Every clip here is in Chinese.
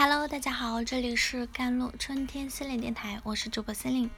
Hello，大家好，这里是甘露春天心灵电台，我是主播心灵。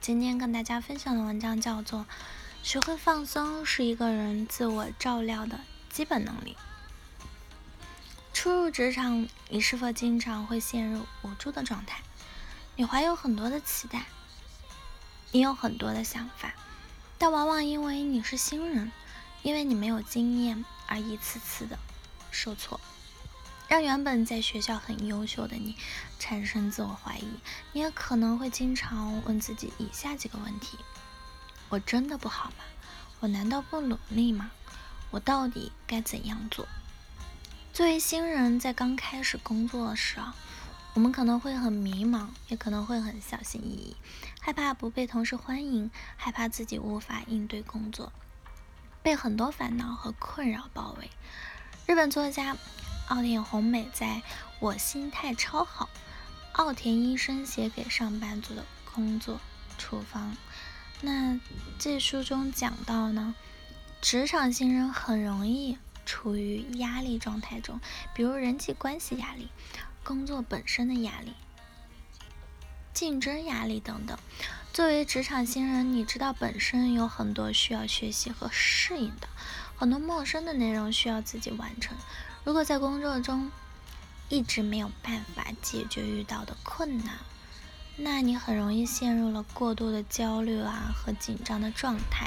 今天跟大家分享的文章叫做《学会放松是一个人自我照料的基本能力》。初入职场，你是否经常会陷入无助的状态？你怀有很多的期待，你有很多的想法，但往往因为你是新人，因为你没有经验，而一次次的受挫。让原本在学校很优秀的你产生自我怀疑，你也可能会经常问自己以下几个问题：我真的不好吗？我难道不努力吗？我到底该怎样做？作为新人，在刚开始工作时啊，我们可能会很迷茫，也可能会很小心翼翼，害怕不被同事欢迎，害怕自己无法应对工作，被很多烦恼和困扰包围。日本作家。奥田红美在我心态超好。奥田医生写给上班族的工作处方。那这书中讲到呢，职场新人很容易处于压力状态中，比如人际关系压力、工作本身的压力、竞争压力等等。作为职场新人，你知道本身有很多需要学习和适应的，很多陌生的内容需要自己完成。如果在工作中一直没有办法解决遇到的困难，那你很容易陷入了过度的焦虑啊和紧张的状态。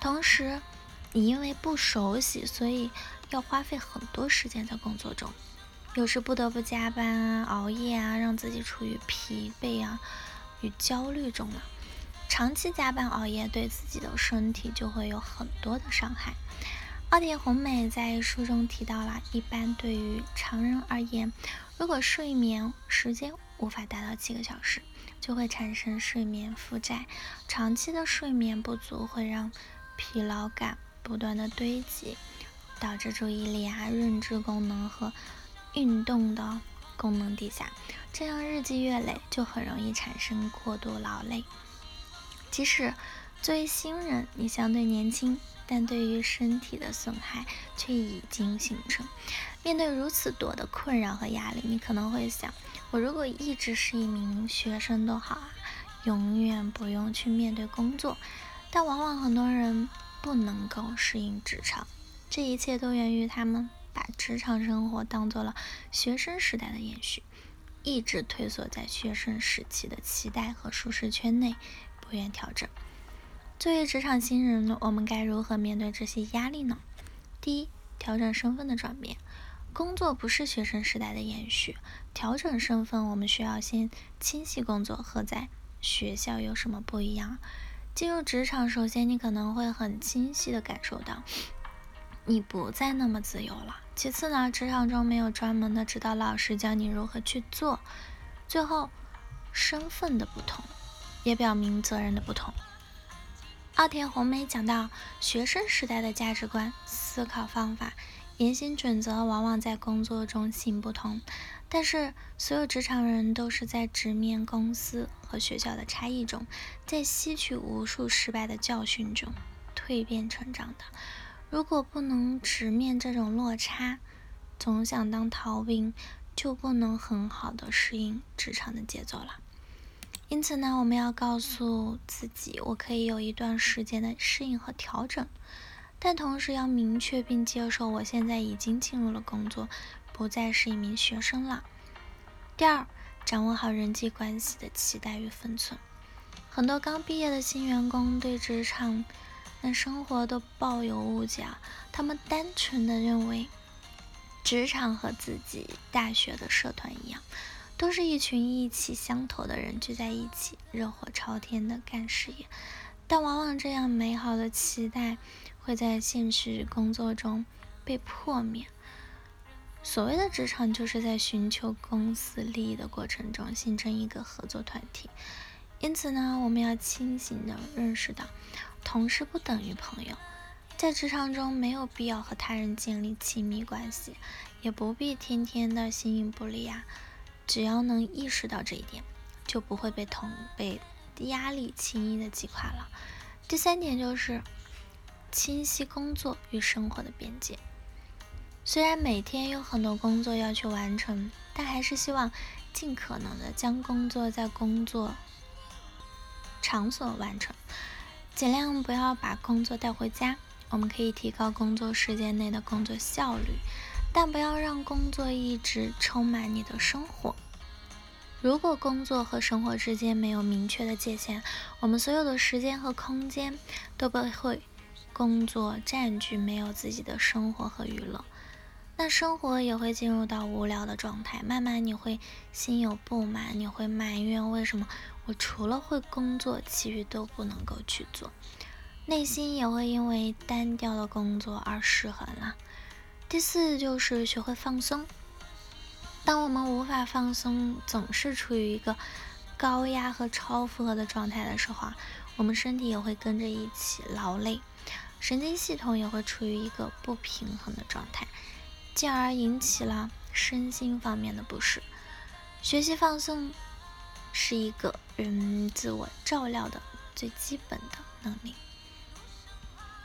同时，你因为不熟悉，所以要花费很多时间在工作中，有时不得不加班啊、熬夜啊，让自己处于疲惫啊与焦虑中了。长期加班熬夜对自己的身体就会有很多的伤害。奥田红美在书中提到了，一般对于常人而言，如果睡眠时间无法达到七个小时，就会产生睡眠负债。长期的睡眠不足会让疲劳感不断的堆积，导致注意力啊、认知功能和运动的功能低下，这样日积月累就很容易产生过度劳累。即使作为新人，你相对年轻。但对于身体的损害却已经形成。面对如此多的困扰和压力，你可能会想：我如果一直是一名学生都好啊，永远不用去面对工作。但往往很多人不能够适应职场，这一切都源于他们把职场生活当做了学生时代的延续，一直退缩在学生时期的期待和舒适圈内，不愿调整。作为职场新人，我们该如何面对这些压力呢？第一，调整身份的转变。工作不是学生时代的延续，调整身份，我们需要先清晰工作和在学校有什么不一样。进入职场，首先你可能会很清晰的感受到，你不再那么自由了。其次呢，职场中没有专门的指导老师教你如何去做。最后，身份的不同，也表明责任的不同。奥田红梅讲到，学生时代的价值观、思考方法、言行准则，往往在工作中行不通。但是，所有职场人都是在直面公司和学校的差异中，在吸取无数失败的教训中蜕变成长的。如果不能直面这种落差，总想当逃兵，就不能很好的适应职场的节奏了。因此呢，我们要告诉自己，我可以有一段时间的适应和调整，但同时要明确并接受，我现在已经进入了工作，不再是一名学生了。第二，掌握好人际关系的期待与分寸。很多刚毕业的新员工对职场、那生活都抱有误解，他们单纯的认为，职场和自己大学的社团一样。都是一群意气相投的人聚在一起，热火朝天的干事业。但往往这样美好的期待会在现实工作中被破灭。所谓的职场，就是在寻求公司利益的过程中形成一个合作团体。因此呢，我们要清醒的认识到，同事不等于朋友。在职场中，没有必要和他人建立亲密关系，也不必天天的形影不离啊。只要能意识到这一点，就不会被同被压力轻易的击垮了。第三点就是清晰工作与生活的边界。虽然每天有很多工作要去完成，但还是希望尽可能的将工作在工作场所完成，尽量不要把工作带回家。我们可以提高工作时间内的工作效率，但不要让工作一直充满你的生活。如果工作和生活之间没有明确的界限，我们所有的时间和空间都被会工作占据，没有自己的生活和娱乐。那生活也会进入到无聊的状态，慢慢你会心有不满，你会埋怨为什么我除了会工作，其余都不能够去做，内心也会因为单调的工作而失衡了。第四就是学会放松。当我们无法放松，总是处于一个高压和超负荷的状态的时候啊，我们身体也会跟着一起劳累，神经系统也会处于一个不平衡的状态。进而引起了身心方面的不适。学习放松是一个人自我照料的最基本的能力。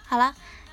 好了，